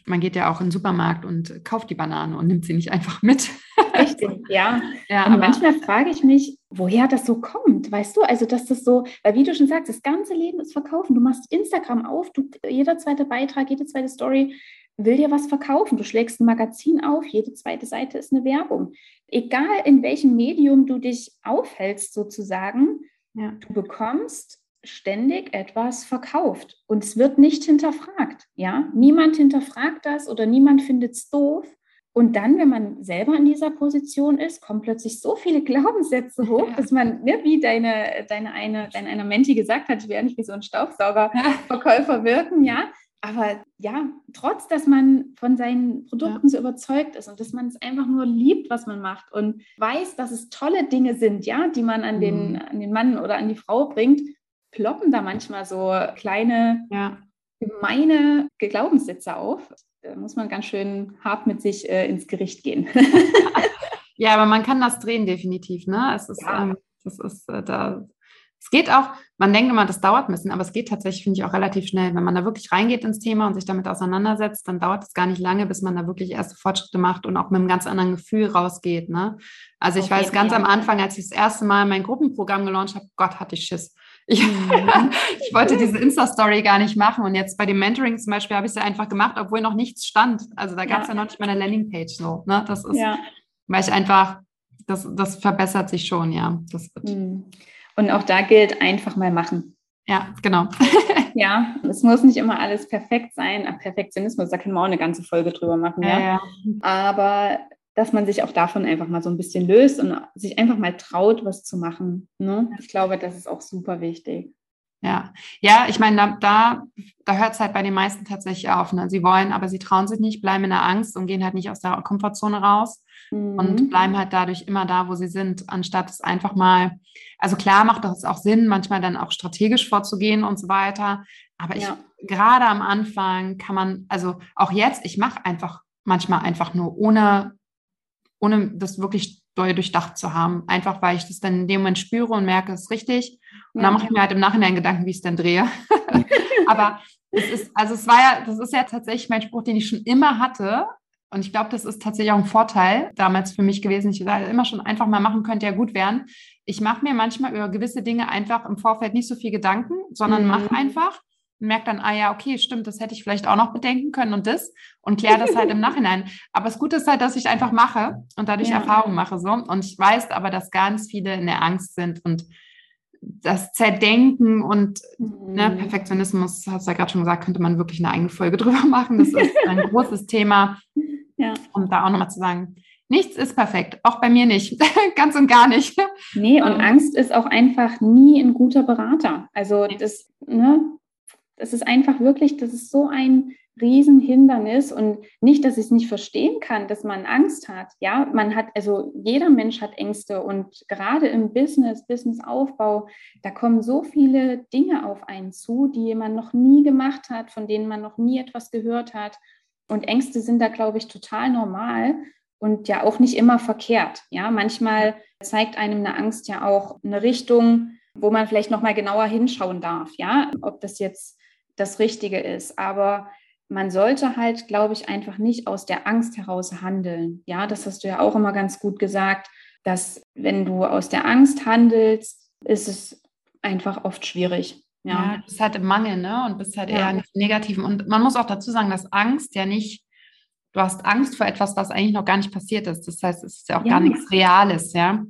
Speaker 2: man geht ja auch in den Supermarkt und kauft die Banane und nimmt sie nicht einfach mit.
Speaker 3: Richtig, ja. ja und manchmal frage ich mich, woher das so kommt, weißt du? Also, dass das so, weil wie du schon sagst, das ganze Leben ist verkaufen. Du machst Instagram auf, du, jeder zweite Beitrag, jede zweite Story will dir was verkaufen. Du schlägst ein Magazin auf, jede zweite Seite ist eine Werbung. Egal in welchem Medium du dich aufhältst, sozusagen, ja. du bekommst ständig etwas verkauft und es wird nicht hinterfragt. Ja, niemand hinterfragt das oder niemand findet es doof. Und dann, wenn man selber in dieser Position ist, kommen plötzlich so viele Glaubenssätze hoch, ja. dass man, ne, wie deine, deine eine, deine eine Menti gesagt hat, ich werde nicht wie so ein Staubsaugerverkäufer wirken, ja. Aber ja, trotz, dass man von seinen Produkten ja. so überzeugt ist und dass man es einfach nur liebt, was man macht und weiß, dass es tolle Dinge sind, ja, die man an den, mhm. an den Mann oder an die Frau bringt, ploppen da manchmal so kleine, ja. gemeine Glaubenssätze auf. Da muss man ganz schön hart mit sich äh, ins Gericht gehen.
Speaker 2: ja, aber man kann das drehen, definitiv. Ne? Es ist, ja. ähm, das ist äh, da. Es geht auch, man denkt immer, das dauert ein bisschen, aber es geht tatsächlich, finde ich, auch relativ schnell. Wenn man da wirklich reingeht ins Thema und sich damit auseinandersetzt, dann dauert es gar nicht lange, bis man da wirklich erste Fortschritte macht und auch mit einem ganz anderen Gefühl rausgeht. Ne? Also ich okay, weiß ganz ja. am Anfang, als ich das erste Mal mein Gruppenprogramm gelauncht habe, Gott, hatte ich Schiss. Ich, mhm. ich wollte diese Insta-Story gar nicht machen. Und jetzt bei dem Mentoring zum Beispiel habe ich sie einfach gemacht, obwohl noch nichts stand. Also da gab es ja. ja. noch nicht mal eine Landingpage so. Ne? Das ist, ja. weil ich einfach, das, das verbessert sich schon, ja. Das wird. Mhm.
Speaker 3: Und auch da gilt einfach mal machen.
Speaker 2: Ja, genau.
Speaker 3: ja, es muss nicht immer alles perfekt sein. Perfektionismus, da können wir auch eine ganze Folge drüber machen, ja. ja. Aber dass man sich auch davon einfach mal so ein bisschen löst und sich einfach mal traut, was zu machen. Ne? Ich glaube, das ist auch super wichtig.
Speaker 2: Ja, ja, ich meine, da, da, hört es halt bei den meisten tatsächlich auf. Ne? Sie wollen, aber sie trauen sich nicht, bleiben in der Angst und gehen halt nicht aus der Komfortzone raus mhm. und bleiben halt dadurch immer da, wo sie sind, anstatt es einfach mal, also klar macht das auch Sinn, manchmal dann auch strategisch vorzugehen und so weiter. Aber ich, ja. gerade am Anfang kann man, also auch jetzt, ich mache einfach manchmal einfach nur ohne ohne das wirklich doll durchdacht zu haben. Einfach weil ich das dann in dem Moment spüre und merke, es ist richtig. Und dann mache ich mir halt im Nachhinein Gedanken, wie ich es dann drehe. Aber es ist, also es war ja, das ist ja tatsächlich mein Spruch, den ich schon immer hatte. Und ich glaube, das ist tatsächlich auch ein Vorteil damals für mich gewesen. Ich da immer schon einfach mal machen könnte, ja gut werden. Ich mache mir manchmal über gewisse Dinge einfach im Vorfeld nicht so viel Gedanken, sondern mhm. mache einfach und merke dann, ah ja, okay, stimmt, das hätte ich vielleicht auch noch bedenken können und das und kläre das halt im Nachhinein. Aber das Gute ist halt, dass ich einfach mache und dadurch ja. Erfahrungen mache so. Und ich weiß aber, dass ganz viele in der Angst sind und das Zerdenken und ne, mhm. ne, Perfektionismus, hast du ja gerade schon gesagt, könnte man wirklich eine eigene Folge drüber machen. Das ist ein großes Thema. Ja. Um da auch nochmal zu sagen, nichts ist perfekt, auch bei mir nicht, ganz und gar nicht.
Speaker 3: Nee, und ähm. Angst ist auch einfach nie ein guter Berater. Also das, ne, das ist einfach wirklich, das ist so ein Riesenhindernis und nicht, dass ich es nicht verstehen kann, dass man Angst hat. Ja, man hat, also jeder Mensch hat Ängste und gerade im Business, Businessaufbau, da kommen so viele Dinge auf einen zu, die man noch nie gemacht hat, von denen man noch nie etwas gehört hat. Und Ängste sind da, glaube ich, total normal und ja auch nicht immer verkehrt. Ja, manchmal zeigt einem eine Angst ja auch eine Richtung, wo man vielleicht noch mal genauer hinschauen darf. Ja, ob das jetzt das Richtige ist. Aber man sollte halt, glaube ich, einfach nicht aus der Angst heraus handeln. Ja, das hast du ja auch immer ganz gut gesagt, dass wenn du aus der Angst handelst, ist es einfach oft schwierig.
Speaker 2: Ja, ja du bist halt im Mangel, ne? Und bist halt ja. eher im Negativen. Und man muss auch dazu sagen, dass Angst ja nicht, du hast Angst vor etwas, was eigentlich noch gar nicht passiert ist. Das heißt, es ist ja auch ja. gar nichts Reales, ja.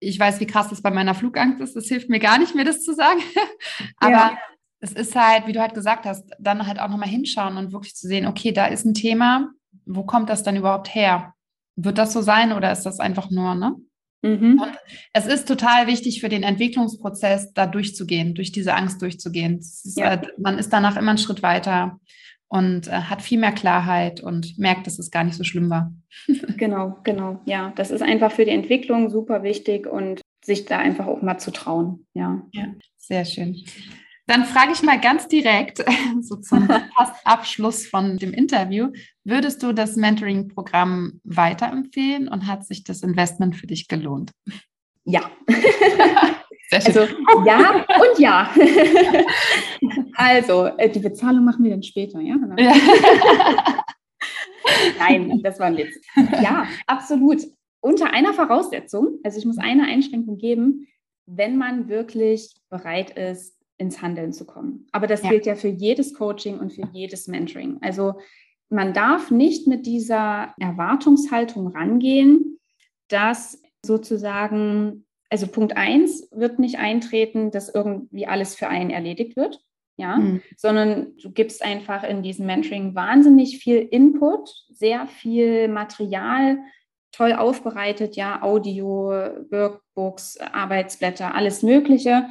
Speaker 2: Ich weiß, wie krass das bei meiner Flugangst ist. Das hilft mir gar nicht, mir das zu sagen. Aber es ist halt, wie du halt gesagt hast, dann halt auch nochmal hinschauen und wirklich zu sehen, okay, da ist ein Thema, wo kommt das dann überhaupt her? Wird das so sein oder ist das einfach nur, ne? Mhm. Und es ist total wichtig für den Entwicklungsprozess, da durchzugehen, durch diese Angst durchzugehen. Ist, ja. äh, man ist danach immer einen Schritt weiter und äh, hat viel mehr Klarheit und merkt, dass es gar nicht so schlimm war.
Speaker 3: genau, genau. Ja, das ist einfach für die Entwicklung super wichtig und sich da einfach auch mal zu trauen. Ja,
Speaker 2: ja sehr schön. Dann frage ich mal ganz direkt, so zum Abschluss von dem Interview, würdest du das Mentoring-Programm weiterempfehlen und hat sich das Investment für dich gelohnt?
Speaker 3: Ja. Also ja und ja. also, äh, die Bezahlung machen wir dann später, ja? ja. Nein, das war ein Witz. Ja, absolut. Unter einer Voraussetzung, also ich muss eine Einschränkung geben, wenn man wirklich bereit ist, ins Handeln zu kommen. Aber das ja. gilt ja für jedes Coaching und für jedes Mentoring. Also man darf nicht mit dieser Erwartungshaltung rangehen, dass sozusagen, also Punkt eins wird nicht eintreten, dass irgendwie alles für einen erledigt wird, ja, mhm. sondern du gibst einfach in diesem Mentoring wahnsinnig viel Input, sehr viel Material, toll aufbereitet, ja, Audio, Workbooks, Arbeitsblätter, alles Mögliche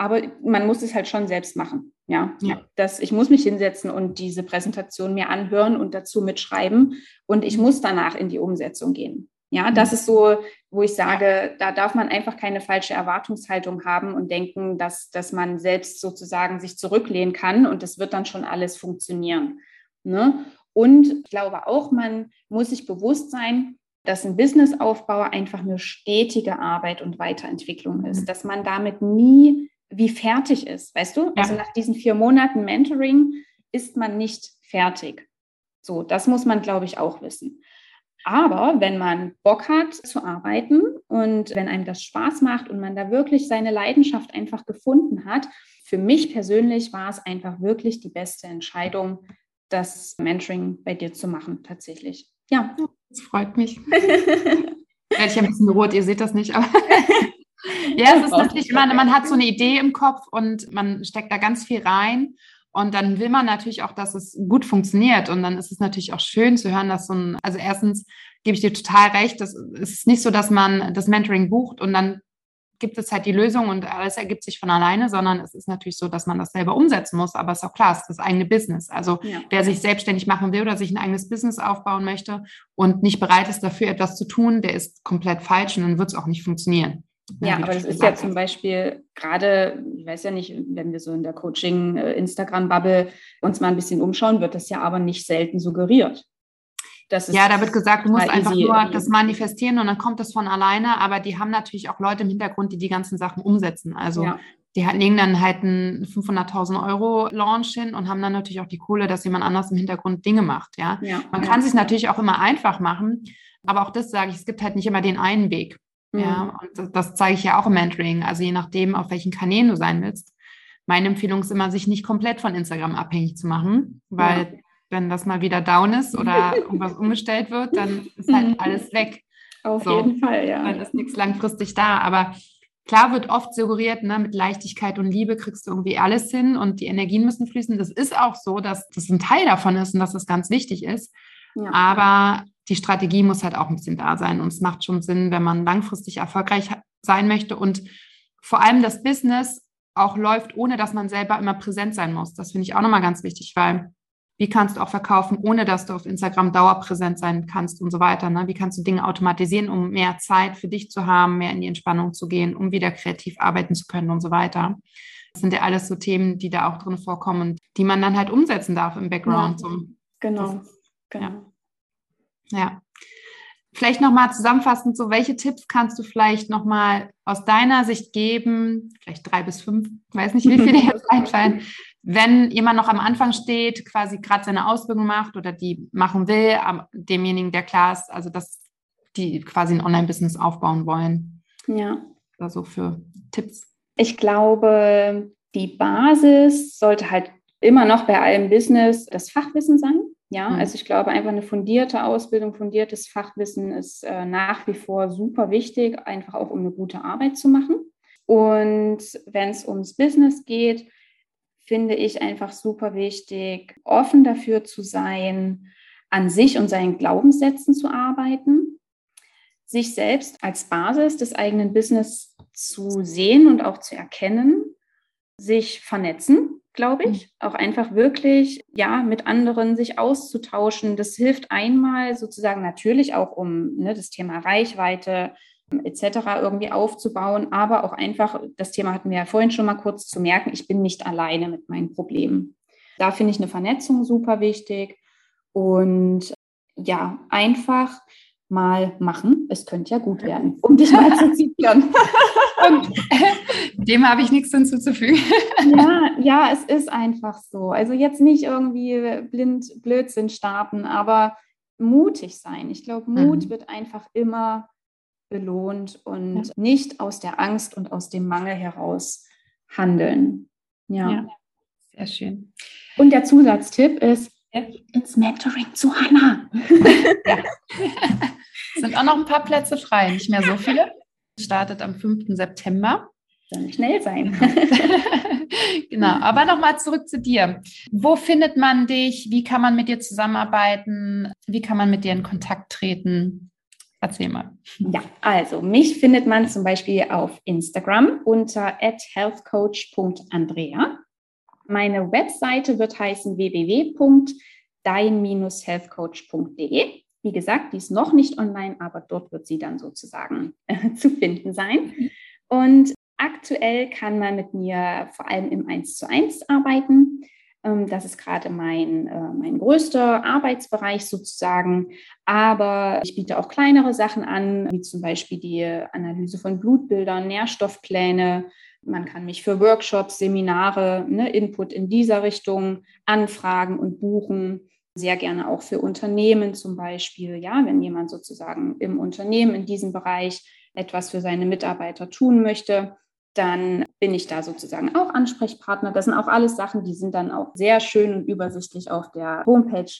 Speaker 3: aber man muss es halt schon selbst machen. Ja, ja. Das, ich muss mich hinsetzen und diese Präsentation mir anhören und dazu mitschreiben und ich muss danach in die Umsetzung gehen. Ja, das mhm. ist so, wo ich sage, da darf man einfach keine falsche Erwartungshaltung haben und denken, dass, dass man selbst sozusagen sich zurücklehnen kann und das wird dann schon alles funktionieren. Ne? Und ich glaube auch, man muss sich bewusst sein, dass ein Businessaufbau einfach eine stetige Arbeit und Weiterentwicklung ist, mhm. dass man damit nie wie fertig ist, weißt du? Ja. Also nach diesen vier Monaten Mentoring ist man nicht fertig. So, das muss man, glaube ich, auch wissen. Aber wenn man Bock hat zu arbeiten und wenn einem das Spaß macht und man da wirklich seine Leidenschaft einfach gefunden hat, für mich persönlich war es einfach wirklich die beste Entscheidung, das Mentoring bei dir zu machen, tatsächlich. Ja.
Speaker 2: Das freut mich. Werde ich ein bisschen rot, ihr seht das nicht, aber ja, es ist natürlich immer, man hat so eine Idee im Kopf und man steckt da ganz viel rein. Und dann will man natürlich auch, dass es gut funktioniert. Und dann ist es natürlich auch schön zu hören, dass so ein, also erstens gebe ich dir total recht, das ist nicht so, dass man das Mentoring bucht und dann gibt es halt die Lösung und alles ergibt sich von alleine, sondern es ist natürlich so, dass man das selber umsetzen muss. Aber es ist auch klar, es ist das eigene Business. Also ja. wer sich selbstständig machen will oder sich ein eigenes Business aufbauen möchte und nicht bereit ist, dafür etwas zu tun, der ist komplett falsch und dann wird es auch nicht funktionieren.
Speaker 3: Ja, aber das ist ja zum Beispiel gerade, ich weiß ja nicht, wenn wir so in der Coaching-Instagram-Bubble uns mal ein bisschen umschauen, wird das ja aber nicht selten suggeriert.
Speaker 2: ja, da wird gesagt, du musst einfach nur das manifestieren und dann kommt das von alleine, aber die haben natürlich auch Leute im Hintergrund, die die ganzen Sachen umsetzen. Also ja. die legen dann halt einen 500.000 Euro Launch hin und haben dann natürlich auch die Kohle, dass jemand anders im Hintergrund Dinge macht. Ja, ja. man kann ja. sich natürlich auch immer einfach machen, aber auch das sage ich, es gibt halt nicht immer den einen Weg. Ja, mhm. und das, das zeige ich ja auch im Mentoring. Also je nachdem, auf welchen Kanälen du sein willst. Meine Empfehlung ist immer, sich nicht komplett von Instagram abhängig zu machen, weil ja. wenn das mal wieder down ist oder irgendwas umgestellt wird, dann ist halt alles weg.
Speaker 3: Auf so, jeden Fall, ja.
Speaker 2: Dann ist nichts langfristig da. Aber klar wird oft suggeriert, ne, mit Leichtigkeit und Liebe kriegst du irgendwie alles hin und die Energien müssen fließen. Das ist auch so, dass das ein Teil davon ist und dass das ganz wichtig ist. Ja. Aber die Strategie muss halt auch ein bisschen da sein. Und es macht schon Sinn, wenn man langfristig erfolgreich sein möchte und vor allem das Business auch läuft, ohne dass man selber immer präsent sein muss. Das finde ich auch nochmal ganz wichtig, weil wie kannst du auch verkaufen, ohne dass du auf Instagram dauerpräsent sein kannst und so weiter. Ne? Wie kannst du Dinge automatisieren, um mehr Zeit für dich zu haben, mehr in die Entspannung zu gehen, um wieder kreativ arbeiten zu können und so weiter. Das sind ja alles so Themen, die da auch drin vorkommen und die man dann halt umsetzen darf im Background.
Speaker 3: Ja. Genau, das, genau. Ja.
Speaker 2: Ja. Vielleicht nochmal zusammenfassend, so welche Tipps kannst du vielleicht nochmal aus deiner Sicht geben, vielleicht drei bis fünf, weiß nicht, wie viele jetzt einfallen, wenn jemand noch am Anfang steht, quasi gerade seine Ausbildung macht oder die machen will, demjenigen, der klar ist, also dass die quasi ein Online-Business aufbauen wollen.
Speaker 3: Ja.
Speaker 2: Also für Tipps.
Speaker 3: Ich glaube, die Basis sollte halt immer noch bei allem Business das Fachwissen sein. Ja, mhm. also ich glaube, einfach eine fundierte Ausbildung, fundiertes Fachwissen ist äh, nach wie vor super wichtig, einfach auch um eine gute Arbeit zu machen. Und wenn es ums Business geht, finde ich einfach super wichtig, offen dafür zu sein, an sich und seinen Glaubenssätzen zu arbeiten, sich selbst als Basis des eigenen Business zu sehen und auch zu erkennen, sich vernetzen, glaube ich, mhm. auch einfach wirklich ja mit anderen sich auszutauschen. Das hilft einmal sozusagen natürlich auch um ne, das Thema Reichweite etc. irgendwie aufzubauen, aber auch einfach, das Thema hatten wir ja vorhin schon mal kurz zu merken, ich bin nicht alleine mit meinen Problemen. Da finde ich eine Vernetzung super wichtig und ja, einfach mal machen. Es könnte ja gut werden, um dich mal zu zitieren.
Speaker 2: Und dem habe ich nichts hinzuzufügen.
Speaker 3: ja, ja, es ist einfach so. Also jetzt nicht irgendwie blind Blödsinn starten, aber mutig sein. Ich glaube, Mut mhm. wird einfach immer belohnt und ja. nicht aus der Angst und aus dem Mangel heraus handeln. Ja. ja.
Speaker 2: Sehr schön.
Speaker 3: Und der Zusatztipp ist, ins Mentoring zu Hannah.
Speaker 2: ja. Sind auch noch ein paar Plätze frei, nicht mehr so viele. Startet am 5. September.
Speaker 3: Soll schnell sein.
Speaker 2: genau, aber nochmal zurück zu dir. Wo findet man dich? Wie kann man mit dir zusammenarbeiten? Wie kann man mit dir in Kontakt treten? Erzähl mal.
Speaker 3: Ja, also mich findet man zum Beispiel auf Instagram unter healthcoach.andrea. Meine Webseite wird heißen www.dein-healthcoach.de. Wie gesagt, die ist noch nicht online, aber dort wird sie dann sozusagen äh, zu finden sein. Mhm. Und aktuell kann man mit mir vor allem im 1 zu 1 arbeiten. Ähm, das ist gerade mein, äh, mein größter Arbeitsbereich sozusagen. Aber ich biete auch kleinere Sachen an, wie zum Beispiel die Analyse von Blutbildern, Nährstoffpläne. Man kann mich für Workshops, Seminare, ne, Input in dieser Richtung anfragen und buchen sehr gerne auch für Unternehmen zum Beispiel. Ja, wenn jemand sozusagen im Unternehmen in diesem Bereich etwas für seine Mitarbeiter tun möchte, dann bin ich da sozusagen auch Ansprechpartner. Das sind auch alles Sachen, die sind dann auch sehr schön und übersichtlich auf der Homepage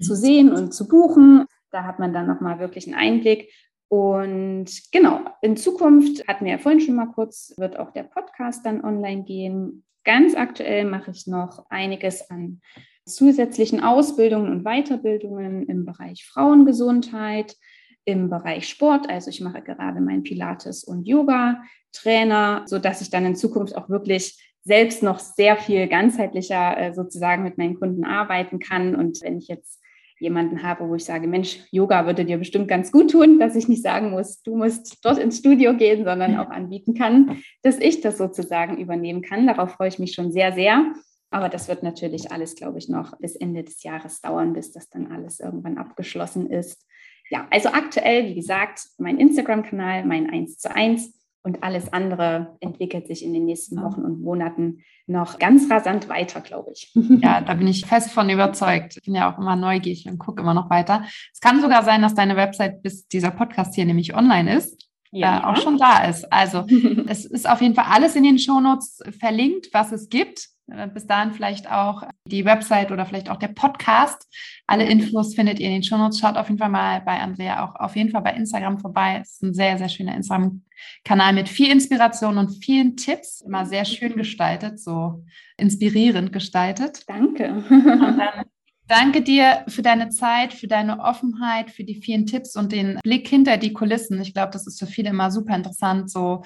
Speaker 3: zu sehen und zu buchen. Da hat man dann nochmal wirklich einen Einblick. Und genau, in Zukunft hatten wir ja vorhin schon mal kurz, wird auch der Podcast dann online gehen. Ganz aktuell mache ich noch einiges an zusätzlichen Ausbildungen und Weiterbildungen im Bereich Frauengesundheit, im Bereich Sport. Also ich mache gerade mein Pilates und Yoga Trainer, so dass ich dann in Zukunft auch wirklich selbst noch sehr viel ganzheitlicher äh, sozusagen mit meinen Kunden arbeiten kann. Und wenn ich jetzt jemanden habe, wo ich sage, Mensch, Yoga würde dir bestimmt ganz gut tun, dass ich nicht sagen muss, du musst dort ins Studio gehen, sondern auch anbieten kann, dass ich das sozusagen übernehmen kann. Darauf freue ich mich schon sehr, sehr. Aber das wird natürlich alles, glaube ich, noch bis Ende des Jahres dauern, bis das dann alles irgendwann abgeschlossen ist. Ja, also aktuell, wie gesagt, mein Instagram-Kanal, mein 1 zu 1 und alles andere entwickelt sich in den nächsten Wochen und Monaten noch ganz rasant weiter, glaube ich.
Speaker 2: Ja, da bin ich fest von überzeugt. Ich bin ja auch immer neugierig und gucke immer noch weiter. Es kann sogar sein, dass deine Website, bis dieser Podcast hier nämlich online ist, ja. äh, auch schon da ist. Also es ist auf jeden Fall alles in den Shownotes verlinkt, was es gibt. Äh, bis dahin vielleicht auch die Website oder vielleicht auch der Podcast. Alle Infos findet ihr in den Shownotes. Schaut auf jeden Fall mal bei Andrea auch auf jeden Fall bei Instagram vorbei. Es ist ein sehr, sehr schöner Instagram-Kanal mit viel Inspiration und vielen Tipps. Immer sehr schön gestaltet, so inspirierend gestaltet.
Speaker 3: Danke.
Speaker 2: Und dann Danke dir für deine Zeit, für deine Offenheit, für die vielen Tipps und den Blick hinter die Kulissen. Ich glaube, das ist für viele immer super interessant, so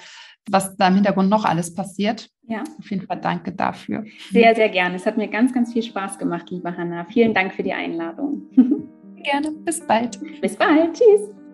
Speaker 2: was da im Hintergrund noch alles passiert. Ja. Auf jeden Fall danke dafür.
Speaker 3: Sehr, sehr gerne. Es hat mir ganz, ganz viel Spaß gemacht, liebe Hanna. Vielen Dank für die Einladung.
Speaker 2: Gerne. Bis bald.
Speaker 3: Bis bald. Tschüss.